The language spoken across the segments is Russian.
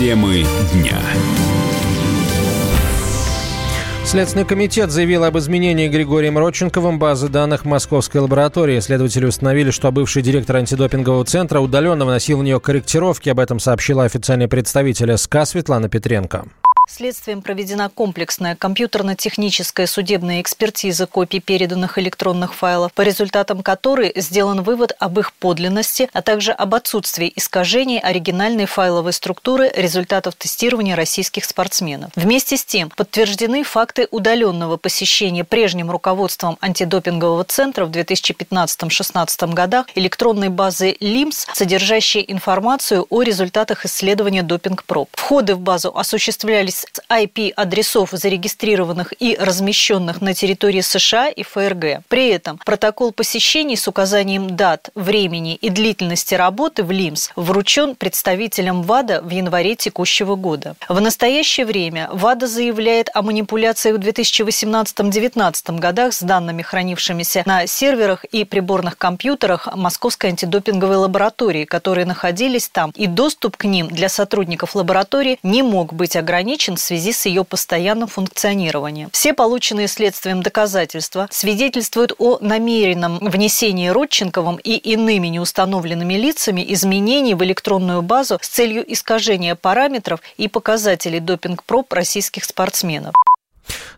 Темы дня. Следственный комитет заявил об изменении Григорием Родченковым базы данных Московской лаборатории. Следователи установили, что бывший директор антидопингового центра удаленно вносил в нее корректировки. Об этом сообщила официальный представитель СК Светлана Петренко. Следствием проведена комплексная компьютерно-техническая судебная экспертиза копий переданных электронных файлов, по результатам которой сделан вывод об их подлинности, а также об отсутствии искажений оригинальной файловой структуры результатов тестирования российских спортсменов. Вместе с тем подтверждены факты удаленного посещения прежним руководством антидопингового центра в 2015-16 годах электронной базы ЛИМС, содержащей информацию о результатах исследования допинг-проб. Входы в базу осуществлялись с IP-адресов, зарегистрированных и размещенных на территории США и ФРГ. При этом протокол посещений с указанием дат, времени и длительности работы в ЛИМС вручен представителям ВАДА в январе текущего года. В настоящее время ВАДА заявляет о манипуляциях в 2018-2019 годах с данными, хранившимися на серверах и приборных компьютерах Московской антидопинговой лаборатории, которые находились там, и доступ к ним для сотрудников лаборатории не мог быть ограничен ограничен в связи с ее постоянным функционированием. Все полученные следствием доказательства свидетельствуют о намеренном внесении Родченковым и иными неустановленными лицами изменений в электронную базу с целью искажения параметров и показателей допинг-проб российских спортсменов.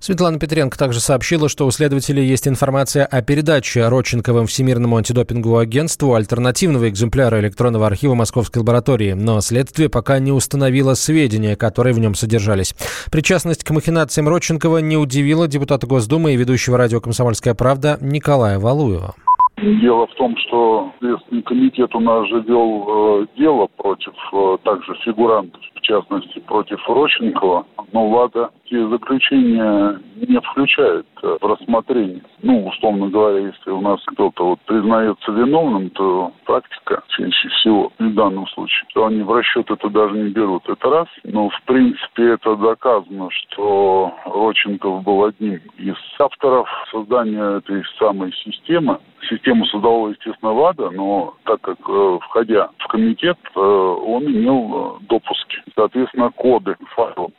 Светлана Петренко также сообщила, что у следователей есть информация о передаче Родченковым Всемирному антидопинговому агентству альтернативного экземпляра электронного архива Московской лаборатории, но следствие пока не установило сведения, которые в нем содержались. Причастность к махинациям Родченкова не удивила депутата Госдумы и ведущего радио «Комсомольская правда» Николая Валуева. Дело в том, что Следственный комитет у нас же вел э, дело против э, также фигурантов, в частности против Рощенкова, но ВАДА эти заключения не включает э, в рассмотрение. Ну, условно говоря, если у нас кто-то вот признается виновным, то практика чаще всего в данном случае, что они в расчет это даже не берут. Это раз. Но, в принципе, это доказано, что Роченков был одним из авторов создания этой самой системы. Систему создавала, естественно, ВАДА, но так как, э, входя в комитет, э, он имел допуски, соответственно, коды файлов.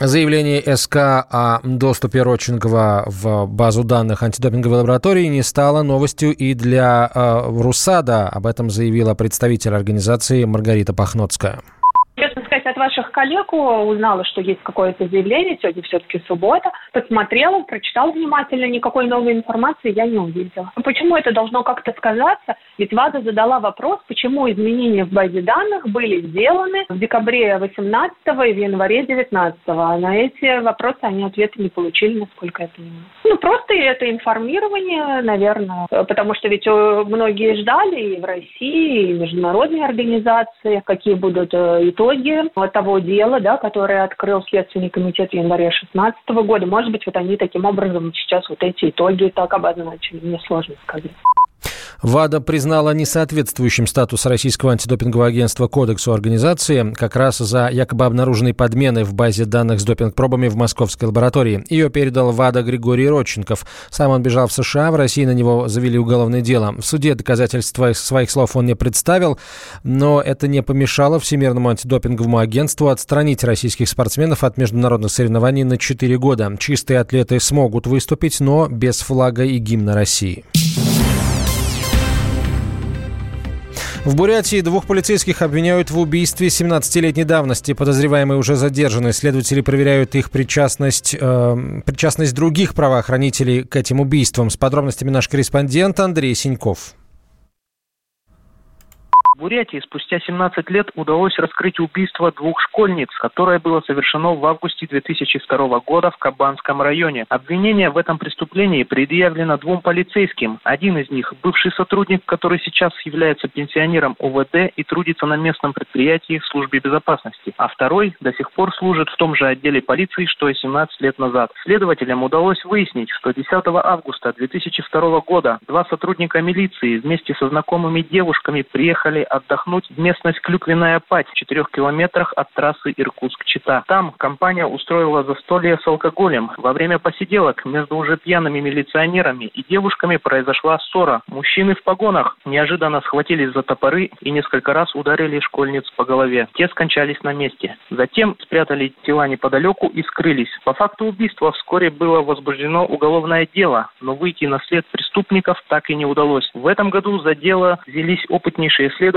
Заявление СК о доступе Родченкова в базу данных антидопинговой лаборатории не стало новостью и для э, РУСАДА. Об этом заявила представитель организации Маргарита Пахноцкая от ваших коллег узнала, что есть какое-то заявление, сегодня все-таки суббота, посмотрела, прочитала внимательно, никакой новой информации я не увидела. Почему это должно как-то сказаться? Ведь ВАДА задала вопрос, почему изменения в базе данных были сделаны в декабре 18 и в январе 19 а на эти вопросы они ответы не получили, насколько я понимаю. Ну, просто это информирование, наверное, потому что ведь э, многие ждали и в России, и международные организации, какие будут э, итоги того дела, да, которое открыл Следственный комитет в январе 2016 года. Может быть, вот они таким образом сейчас вот эти итоги так обозначили. Мне сложно сказать. ВАДА признала несоответствующим статус Российского антидопингового агентства Кодексу организации как раз за якобы обнаруженные подмены в базе данных с допинг-пробами в московской лаборатории. Ее передал ВАДА Григорий Родченков. Сам он бежал в США, в России на него завели уголовное дело. В суде доказательства своих слов он не представил, но это не помешало Всемирному антидопинговому агентству отстранить российских спортсменов от международных соревнований на 4 года. Чистые атлеты смогут выступить, но без флага и гимна России. В Бурятии двух полицейских обвиняют в убийстве 17-летней давности. Подозреваемые уже задержаны. Следователи проверяют их причастность, э, причастность других правоохранителей к этим убийствам. С подробностями наш корреспондент Андрей Синьков. В Бурятии спустя 17 лет удалось раскрыть убийство двух школьниц, которое было совершено в августе 2002 года в Кабанском районе. Обвинение в этом преступлении предъявлено двум полицейским. Один из них – бывший сотрудник, который сейчас является пенсионером УВД и трудится на местном предприятии в службе безопасности, а второй до сих пор служит в том же отделе полиции, что и 17 лет назад. Следователям удалось выяснить, что 10 августа 2002 года два сотрудника милиции вместе со знакомыми девушками приехали отдохнуть в местность Клюквенная Пать в четырех километрах от трассы Иркутск-Чита. Там компания устроила застолье с алкоголем. Во время посиделок между уже пьяными милиционерами и девушками произошла ссора. Мужчины в погонах неожиданно схватились за топоры и несколько раз ударили школьниц по голове. Те скончались на месте. Затем спрятали тела неподалеку и скрылись. По факту убийства вскоре было возбуждено уголовное дело, но выйти на след преступников так и не удалось. В этом году за дело взялись опытнейшие следователи,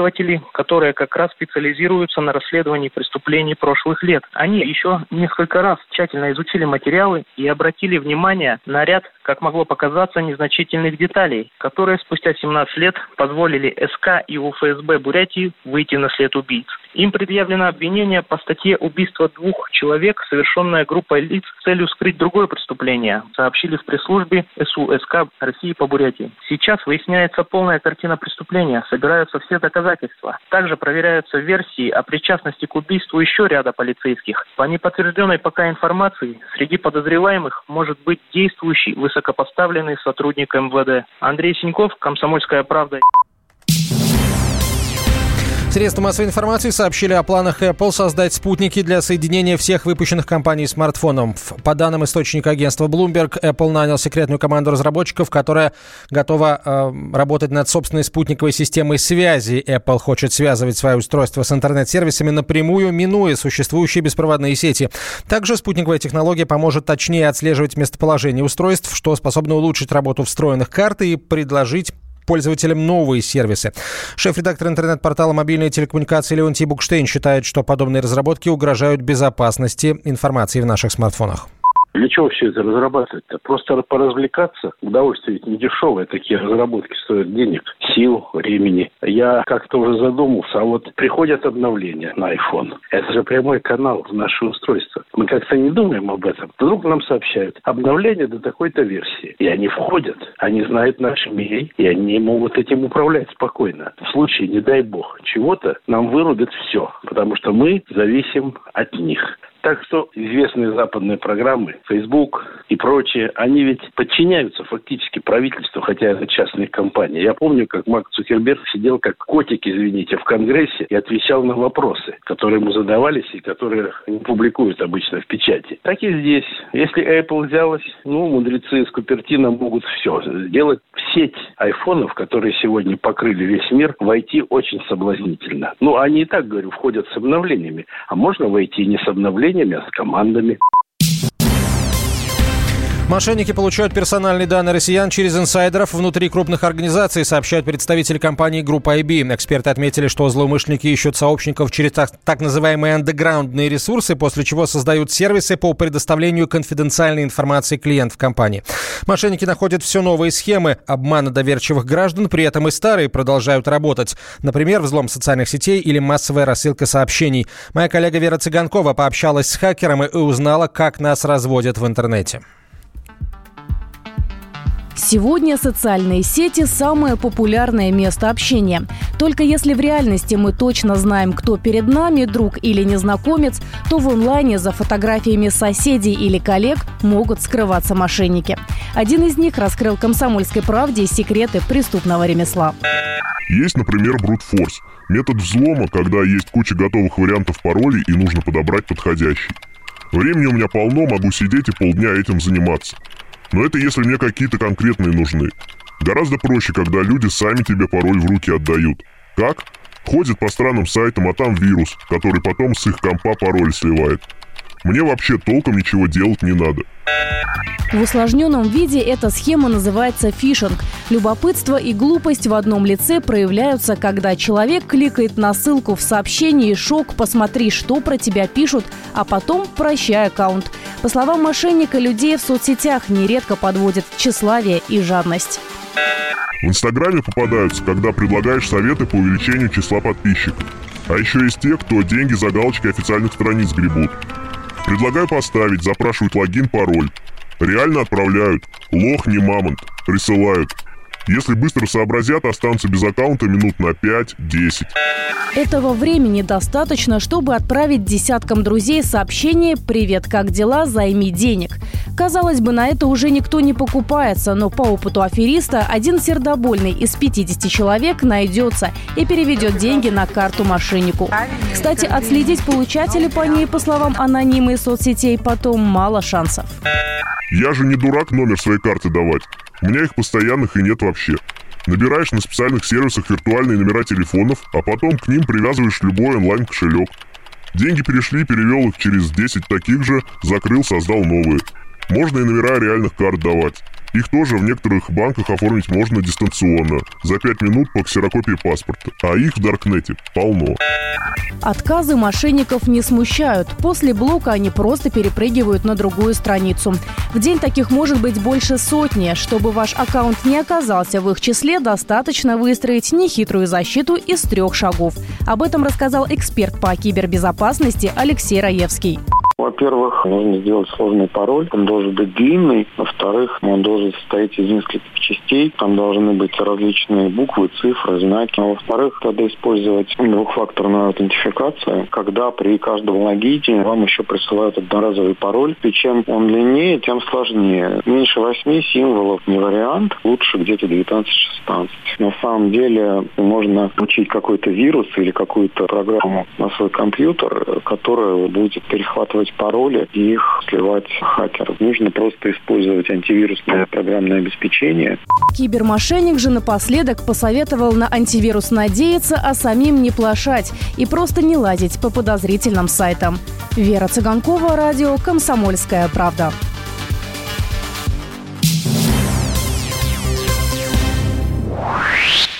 которые как раз специализируются на расследовании преступлений прошлых лет. Они еще несколько раз тщательно изучили материалы и обратили внимание на ряд, как могло показаться, незначительных деталей, которые спустя 17 лет позволили СК и УФСБ Бурятии выйти на след убийц. Им предъявлено обвинение по статье убийства двух человек, совершенное группой лиц с целью скрыть другое преступление, сообщили в пресс-службе СУСК России по Бурятии. Сейчас выясняется полная картина преступления, собираются все доказательства. Также проверяются версии о причастности к убийству еще ряда полицейских. По неподтвержденной пока информации, среди подозреваемых может быть действующий высокопоставленный сотрудник МВД. Андрей Синьков, Комсомольская правда. Средства массовой информации сообщили о планах Apple создать спутники для соединения всех выпущенных компаний смартфонов. По данным источника агентства Bloomberg, Apple нанял секретную команду разработчиков, которая готова э, работать над собственной спутниковой системой связи. Apple хочет связывать свои устройства с интернет-сервисами напрямую, минуя существующие беспроводные сети. Также спутниковая технология поможет точнее отслеживать местоположение устройств, что способно улучшить работу встроенных карт и предложить пользователям новые сервисы. Шеф-редактор интернет-портала «Мобильные телекоммуникации» Леонтий Букштейн считает, что подобные разработки угрожают безопасности информации в наших смартфонах. Для чего все это разрабатывать-то? Просто поразвлекаться. Удовольствие ведь не дешевое. Такие разработки стоят денег, сил, времени. Я как-то уже задумался, а вот приходят обновления на iPhone. Это же прямой канал в наше устройство. Мы как-то не думаем об этом. Вдруг нам сообщают, обновление до такой-то версии. И они входят, они знают наш имей, и они могут этим управлять спокойно. В случае, не дай бог, чего-то нам вырубят все, потому что мы зависим от них. Так что известные западные программы, Facebook и прочие, они ведь подчиняются фактически правительству, хотя это частные компании. Я помню, как Марк Цукерберг сидел как котик, извините, в Конгрессе и отвечал на вопросы, которые ему задавались и которые не публикуют обычно в печати. Так и здесь. Если Apple взялась, ну, мудрецы из Купертина могут все сделать в сеть айфонов, которые сегодня покрыли весь мир, войти очень соблазнительно. Ну, они и так, говорю, входят с обновлениями. А можно войти не с обновлениями, а с командами. Мошенники получают персональные данные россиян через инсайдеров внутри крупных организаций, сообщают представители компании Группа IB. Эксперты отметили, что злоумышленники ищут сообщников через так, так называемые андеграундные ресурсы, после чего создают сервисы по предоставлению конфиденциальной информации клиентов компании. Мошенники находят все новые схемы обмана доверчивых граждан, при этом и старые продолжают работать. Например, взлом социальных сетей или массовая рассылка сообщений. Моя коллега Вера Цыганкова пообщалась с хакером и узнала, как нас разводят в интернете. Сегодня социальные сети – самое популярное место общения. Только если в реальности мы точно знаем, кто перед нами, друг или незнакомец, то в онлайне за фотографиями соседей или коллег могут скрываться мошенники. Один из них раскрыл комсомольской правде секреты преступного ремесла. Есть, например, брутфорс – метод взлома, когда есть куча готовых вариантов паролей и нужно подобрать подходящий. Времени у меня полно, могу сидеть и полдня этим заниматься. Но это если мне какие-то конкретные нужны. Гораздо проще, когда люди сами тебе пароль в руки отдают. Как? Ходят по странным сайтам, а там вирус, который потом с их компа пароль сливает. Мне вообще толком ничего делать не надо. В усложненном виде эта схема называется фишинг. Любопытство и глупость в одном лице проявляются, когда человек кликает на ссылку в сообщении «Шок, посмотри, что про тебя пишут», а потом «Прощай аккаунт». По словам мошенника, людей в соцсетях нередко подводят тщеславие и жадность. В Инстаграме попадаются, когда предлагаешь советы по увеличению числа подписчиков. А еще есть те, кто деньги за галочкой официальных страниц гребут. Предлагаю поставить, запрашивают логин, пароль. Реально отправляют. Лох не мамонт. Присылают. Если быстро сообразят, останутся без аккаунта минут на 5-10. Этого времени достаточно, чтобы отправить десяткам друзей сообщение «Привет, как дела? Займи денег». Казалось бы, на это уже никто не покупается, но по опыту афериста один сердобольный из 50 человек найдется и переведет деньги на карту мошеннику. Кстати, отследить получателя по ней, по словам анонима из соцсетей, потом мало шансов. Я же не дурак номер своей карты давать. У меня их постоянных и нет вообще. Набираешь на специальных сервисах виртуальные номера телефонов, а потом к ним привязываешь любой онлайн-кошелек. Деньги перешли, перевел их через 10 таких же, закрыл, создал новые. Можно и номера реальных карт давать. Их тоже в некоторых банках оформить можно дистанционно, за 5 минут по ксерокопии паспорта, а их в Даркнете полно. Отказы мошенников не смущают. После блока они просто перепрыгивают на другую страницу. В день таких может быть больше сотни. Чтобы ваш аккаунт не оказался в их числе, достаточно выстроить нехитрую защиту из трех шагов. Об этом рассказал эксперт по кибербезопасности Алексей Раевский. Во-первых, нужно сделать сложный пароль. Он должен быть длинный. Во-вторых, он должен состоять из нескольких частей. Там должны быть различные буквы, цифры, знаки. А во-вторых, надо использовать двухфакторную аутентификацию, когда при каждом логине вам еще присылают одноразовый пароль. И чем он длиннее, тем сложнее. Меньше восьми символов не вариант. Лучше где-то 19-16. На самом деле можно учить какой-то вирус или какую-то программу на свой компьютер, которая будет перехватывать делать пароли и их сливать хакеру. Нужно просто использовать антивирусное программное обеспечение. Кибермошенник же напоследок посоветовал на антивирус надеяться, а самим не плашать и просто не лазить по подозрительным сайтам. Вера Цыганкова, радио «Комсомольская правда».